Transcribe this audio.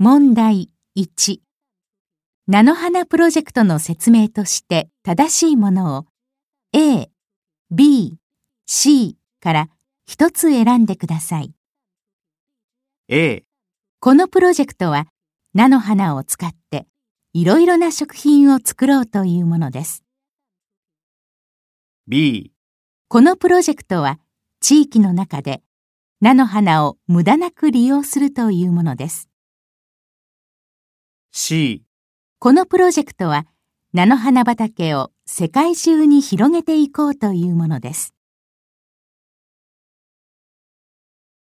問題1菜の花プロジェクトの説明として正しいものを A、B、C から一つ選んでください。A、このプロジェクトは菜の花を使っていろいろな食品を作ろうというものです。B、このプロジェクトは地域の中で菜の花を無駄なく利用するというものです。C、このプロジェクトは菜の花畑を世界中に広げていこうというものです。